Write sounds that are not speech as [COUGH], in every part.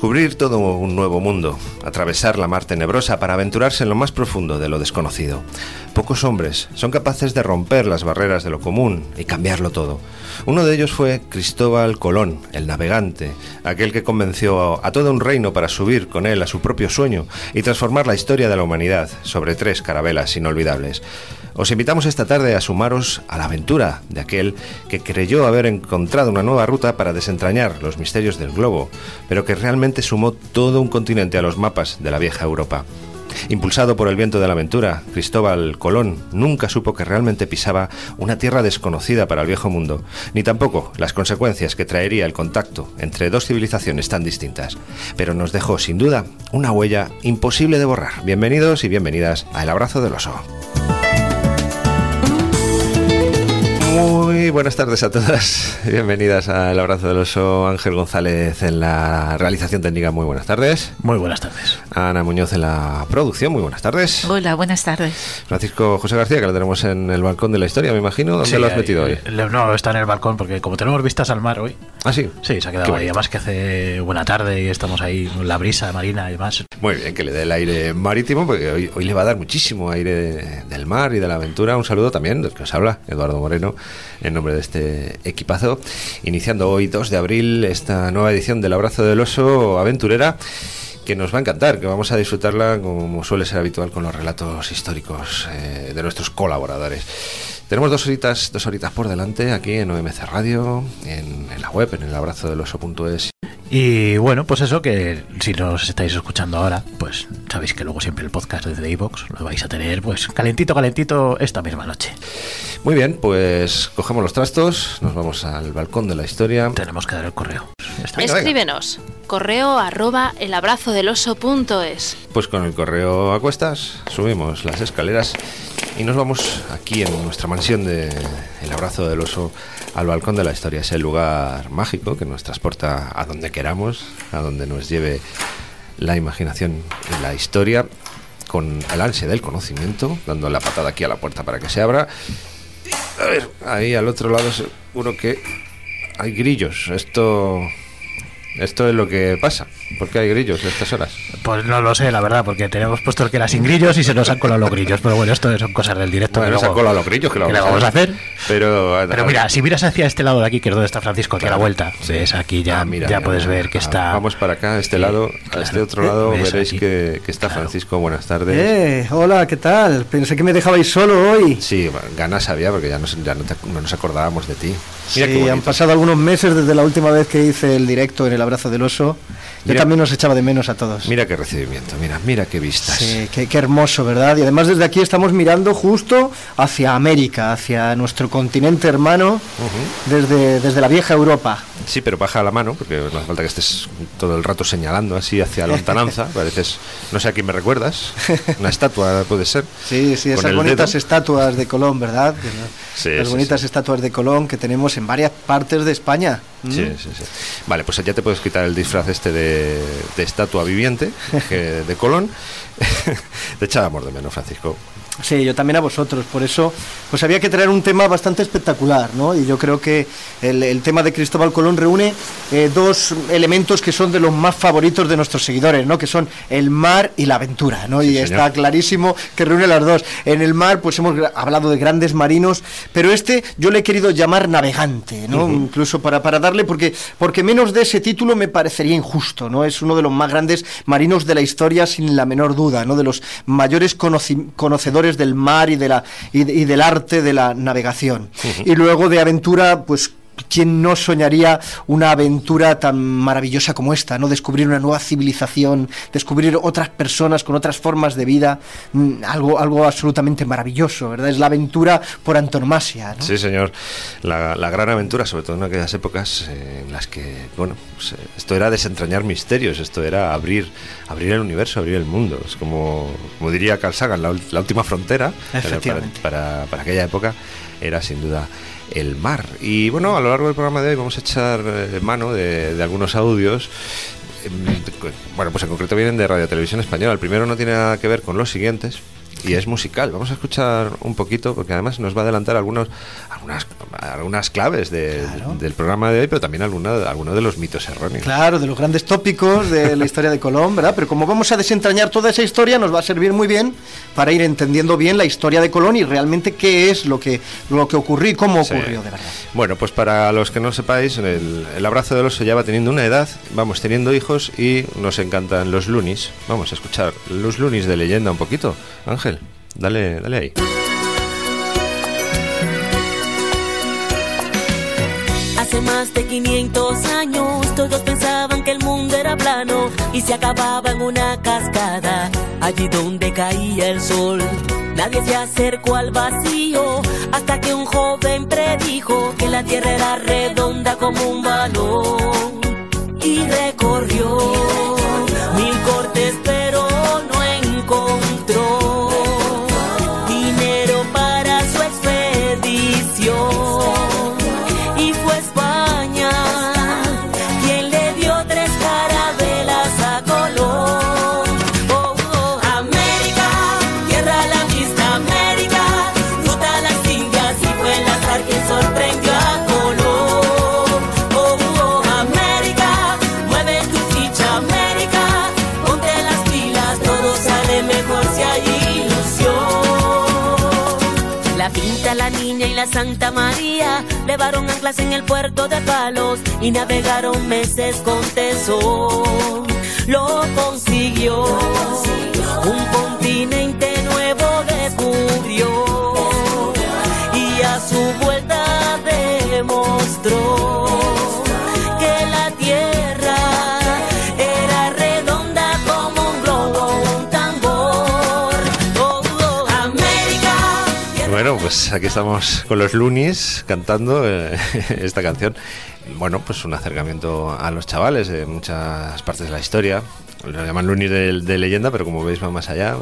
Descubrir todo un nuevo mundo, atravesar la mar tenebrosa para aventurarse en lo más profundo de lo desconocido. Pocos hombres son capaces de romper las barreras de lo común y cambiarlo todo. Uno de ellos fue Cristóbal Colón, el navegante, aquel que convenció a todo un reino para subir con él a su propio sueño y transformar la historia de la humanidad sobre tres carabelas inolvidables. Os invitamos esta tarde a sumaros a la aventura de aquel que creyó haber encontrado una nueva ruta para desentrañar los misterios del globo, pero que realmente sumó todo un continente a los mapas de la vieja Europa. Impulsado por el viento de la aventura, Cristóbal Colón nunca supo que realmente pisaba una tierra desconocida para el viejo mundo, ni tampoco las consecuencias que traería el contacto entre dos civilizaciones tan distintas. Pero nos dejó, sin duda, una huella imposible de borrar. Bienvenidos y bienvenidas a El Abrazo del Oso. Muy buenas tardes a todas. [LAUGHS] Bienvenidas a El Abrazo del Oso. Ángel González en la realización técnica. Muy buenas tardes. Muy buenas tardes. Ana Muñoz en la producción. Muy buenas tardes. Hola, buenas tardes. Francisco José García, que lo tenemos en el balcón de la historia, me imagino. ¿Dónde Sí, lo has ahí, metido hoy? eh, No, está en el balcón porque como tenemos vistas al mar hoy. Ah, sí. Sí, se ha Qué quedado ahí. Además que hace buena tarde y estamos ahí con la brisa marina y demás. Muy bien, que le dé el aire marítimo, porque hoy, hoy le va a dar muchísimo aire de- del mar y de la aventura. Un saludo también del que os habla, Eduardo Moreno, en nombre de este equipazo. Iniciando hoy, 2 de abril, esta nueva edición del Abrazo del Oso Aventurera que nos va a encantar, que vamos a disfrutarla como suele ser habitual con los relatos históricos eh, de nuestros colaboradores. Tenemos dos horitas, dos horitas por delante aquí en OMC Radio, en, la web, en el abrazodeloso.es Y bueno, pues eso que si nos estáis escuchando ahora, pues sabéis que luego siempre el podcast desde iVoox lo vais a tener pues calentito, calentito esta misma noche. Muy bien, pues cogemos los trastos, nos vamos al balcón de la historia. Tenemos que dar el correo. Venga, venga. Escríbenos. Correo arroba elabrazodeloso.es. Pues con el correo a cuestas subimos las escaleras y nos vamos aquí en nuestra mansión de El Abrazo del Oso al balcón de la historia. Es el lugar mágico que nos transporta a donde queramos, a donde nos lleve la imaginación y la historia con el ansia del conocimiento, dando la patada aquí a la puerta para que se abra. A ver, ahí al otro lado seguro que hay grillos. Esto esto es lo que pasa. ¿Por qué hay grillos a estas horas? Pues no lo sé, la verdad, porque tenemos puesto el que era sin grillos y se nos han colado los grillos. Pero bueno, esto son cosas del directo. Bueno, que se luego- han colado los grillos, que lo ¿Qué vamos, le vamos a hacer? Pero, Pero mira, si miras hacia este lado de aquí, que es donde está Francisco, aquí a la vuelta, ves aquí ya, Ah, mira, ya mira, puedes mira. ver que Ah, está. Vamos para acá, a este lado, a Claro. este otro lado, ¿Ves veréis que, que está Claro. Francisco. Buenas tardes. Eh, hola, ¿qué tal? Pensé que me dejabais solo hoy. Sí, ganas había porque ya, nos, ya no, te- no nos acordábamos de ti. Mira sí, han pasado algunos meses desde la última vez que hice el directo en el abrazo del oso. Yo Mira- también os echaba de menos a todos. Mira qué recibimiento, mira, mira qué vistas. Sí, qué, qué hermoso, ¿verdad? Y además desde aquí estamos mirando justo hacia América, hacia nuestro continente hermano, desde, desde la vieja Europa. Sí, pero baja la mano, porque no hace falta que estés todo el rato señalando así hacia la lontananza. [LAUGHS] Pareces, no sé a quién me recuerdas. Una estatua puede ser. Sí, sí, esas el bonitas dedo. estatuas de Colón, ¿verdad? Sí, Las sí, bonitas sí. estatuas de Colón que tenemos en varias partes de España. ¿Mm? Sí, sí, sí. Vale, pues ya te puedes quitar el disfraz este de, de estatua viviente [LAUGHS] que- de Colón. [LAUGHS] te echábamos de menos, Francisco. Sí, yo también a vosotros. Por eso, pues había que traer un tema bastante espectacular, ¿no? Y yo creo que el, el tema de Cristóbal Colón reúne eh, dos elementos que son de los más favoritos de nuestros seguidores, ¿no? Que son el mar y la aventura, ¿no? Sí, y señor. está clarísimo que reúne las dos. En el mar, pues hemos hablado de grandes marinos, pero este yo le he querido llamar navegante, ¿no? Incluso para, para darle, porque, porque menos de ese título me parecería injusto, ¿no? Es uno de los más grandes marinos de la historia, sin la menor duda, ¿no? De los mayores conocedores del mar y, de la, y, de- y del arte de la navegación. Y luego de aventura, pues ¿quién no soñaría una aventura tan maravillosa como esta? ¿no? Descubrir una nueva civilización, descubrir otras personas con otras formas de vida, mm, algo, algo absolutamente maravilloso, ¿verdad? Es la aventura por antonomasia. ¿no? Sí, señor. La, la gran aventura, sobre todo en aquellas épocas eh, en las que, bueno, pues, eh, esto era desentrañar misterios, esto era abrir, abrir el universo, abrir el mundo. Es como, como diría Carl Sagan, la, última frontera para, para aquella época era sin duda el mar. Y bueno, a lo largo del programa de hoy vamos a echar eh, mano de, algunos audios. Em, Bueno, pues en concreto vienen de Radio Televisión Española. El primero no tiene nada que ver con los siguientes y es musical. Vamos a escuchar un poquito porque además nos va a adelantar algunos, algunas, algunas claves de- Claro. del programa de hoy, pero también alguna, algunos de los mitos erróneos. Claro, de los grandes tópicos de la historia de Colón, ¿verdad? Pero como vamos a desentrañar toda esa historia, nos va a servir muy bien para ir entendiendo bien la historia de Colón y realmente qué es lo que, lo que ocurrió y cómo Sí. ocurrió de verdad. Bueno, pues para los que no sepáis, el, el abrazo del oso ya va teniendo una edad, vamos teniendo hijos y nos encantan los lunis. Vamos a escuchar los lunis de leyenda un poquito. Ángel, dale, dale ahí. Hace más de 500 años todos pensaban que el mundo era plano y se acababa en una cascada, allí donde caía el sol. Nadie se acercó al vacío hasta que un joven predijo que la tierra era redonda como un balón y recorrió mil cortes pero no encontró si hay ilusión. La pinta, la niña y la Santa María levaron anclas en el puerto de Palos y navegaron meses con tesón. Lo consiguió, un continente nuevo descubrió y a su vuelta demostró pues aquí estamos con los lunis cantando eh, [LAUGHS] esta canción. Bueno, pues un acercamiento a los chavales de muchas partes de la historia. Lo llaman lunis de, de leyenda, pero como veis va más allá.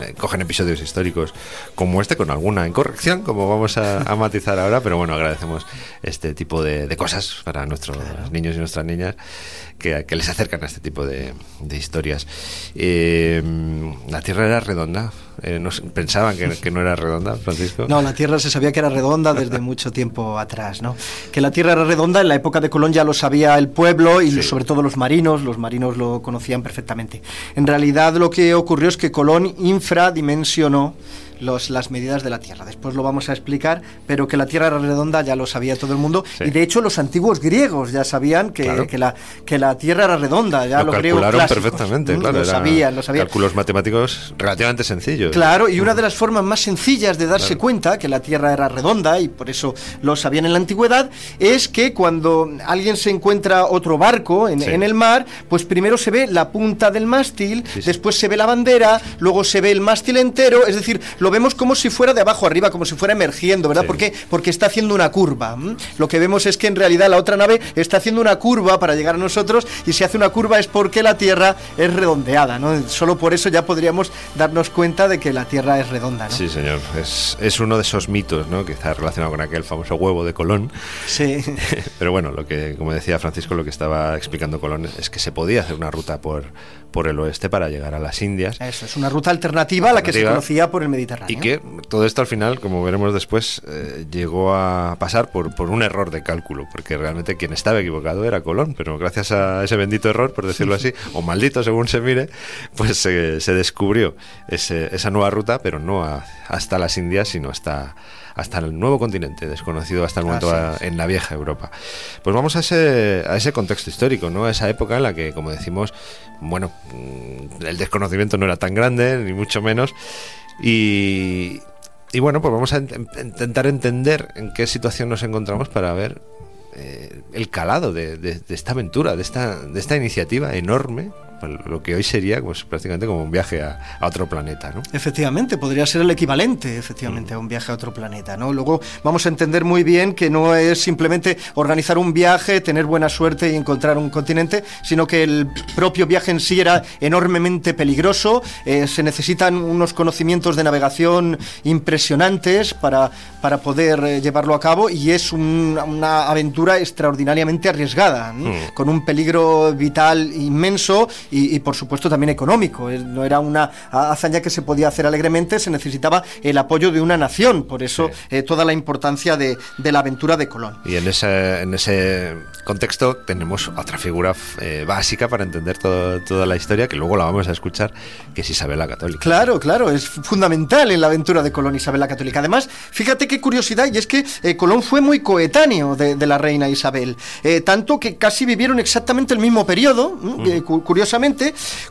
eh, cogen episodios históricos como este con alguna incorrección, como vamos a, a [LAUGHS] matizar ahora. Pero bueno, agradecemos este tipo de, de cosas para nuestros niños y nuestras niñas que, que les acercan a este tipo de, de historias. Eh, la Tierra era redonda. Eh, no pensaban que, que no era redonda, Francisco. No, la Tierra se sabía que era redonda desde mucho tiempo atrás, ¿no? Que la Tierra era redonda en la época de Colón ya lo sabía el pueblo y Sí. sobre todo los marinos, los marinos lo conocían perfectamente. En realidad lo que ocurrió es que Colón infradimensionó los, las medidas de la Tierra. Después lo vamos a explicar, pero que la Tierra era redonda ya lo sabía todo el mundo Sí. y de hecho los antiguos griegos ya sabían que, Claro. que la, que la Tierra era redonda, ya lo los griegos calcularon clásicos, perfectamente, mm, claro. Lo sabían, lo sabían. Cálculos matemáticos relativamente sencillos. Claro, y una de las formas más sencillas de darse Claro. cuenta que la Tierra era redonda, y por eso lo sabían en la antigüedad, es que cuando alguien se encuentra otro barco en, Sí. en el mar, pues primero se ve la punta del mástil, sí. después se ve la bandera, luego se ve el mástil entero, es decir, lo vemos como si fuera de abajo arriba, como si fuera emergiendo, ¿verdad? Sí. ¿Por qué? Porque está haciendo una curva. Lo que vemos es que en realidad la otra nave está haciendo una curva para llegar a nosotros, y si hace una curva es porque la Tierra es redondeada, ¿no? Solo por eso ya podríamos darnos cuenta de que la Tierra es redonda, ¿no? Sí, señor. Es, es uno de esos mitos, ¿no? Quizá relacionado con aquel famoso huevo de Colón. Sí. [LAUGHS] Pero bueno, lo que, como decía Francisco, lo que estaba explicando Colón es que se podía hacer una ruta por, por el oeste para llegar a las Indias. Eso, es una ruta alternativa a la que se conocía por el Mediterráneo. Y que todo esto al final, como veremos después, eh, llegó a pasar por, por un error de cálculo, porque realmente quien estaba equivocado era Colón, pero gracias a ese bendito error, por decirlo así, [LAUGHS] o maldito según se mire, pues se- se descubrió ese- esa nueva ruta, pero no a- hasta las Indias, sino hasta, hasta el nuevo continente, desconocido hasta el momento a- en la vieja Europa. Pues vamos a ese, a ese contexto histórico, ¿no? A esa época en la que, como decimos, bueno, mm, el desconocimiento no era tan grande, ni mucho menos, y y bueno, pues vamos a intentar entender en qué situación nos encontramos para ver eh, el calado de, de, esta aventura, de esta, de esta iniciativa enorme lo que hoy sería pues, prácticamente como un viaje a, otro planeta. ¿no? Efectivamente, podría ser el equivalente efectivamente a un viaje a otro planeta. ¿no? Luego vamos a entender muy bien que no es simplemente organizar un viaje, tener buena suerte y encontrar un continente, sino que el propio viaje en sí era enormemente peligroso, eh, se necesitan unos conocimientos de navegación impresionantes para, para poder eh, llevarlo a cabo y es una aventura extraordinariamente arriesgada, mm. con un peligro vital inmenso y, por supuesto también económico. No era una hazaña que se podía hacer alegremente, se necesitaba el apoyo de una nación, por eso eh, toda la importancia de, la aventura de Colón. Y en ese, en ese contexto tenemos otra figura eh, básica para entender toda la historia, que luego la vamos a escuchar, que es Isabel la Católica. Claro, claro, es fundamental en la aventura de Colón Isabel la Católica. Además, fíjate qué curiosidad, y es que eh, Colón fue muy coetáneo de, la reina Isabel, tanto que casi vivieron exactamente el mismo periodo,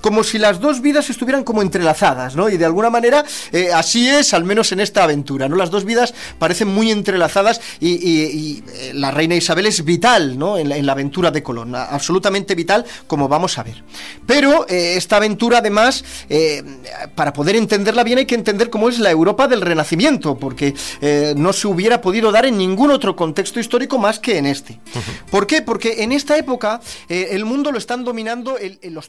como si las dos vidas estuvieran como entrelazadas, ¿no? Y de alguna manera eh, así es, al menos en esta aventura, ¿no? Las dos vidas parecen muy entrelazadas y, eh, la reina Isabel es vital, ¿no? En la, aventura de Colón, absolutamente vital, como vamos a ver. Pero eh, esta aventura, además, para poder entenderla bien hay que entender cómo es la Europa del Renacimiento, porque no se hubiera podido dar en ningún otro contexto histórico más que en este. ¿Por qué? Porque en esta época el mundo lo están dominando los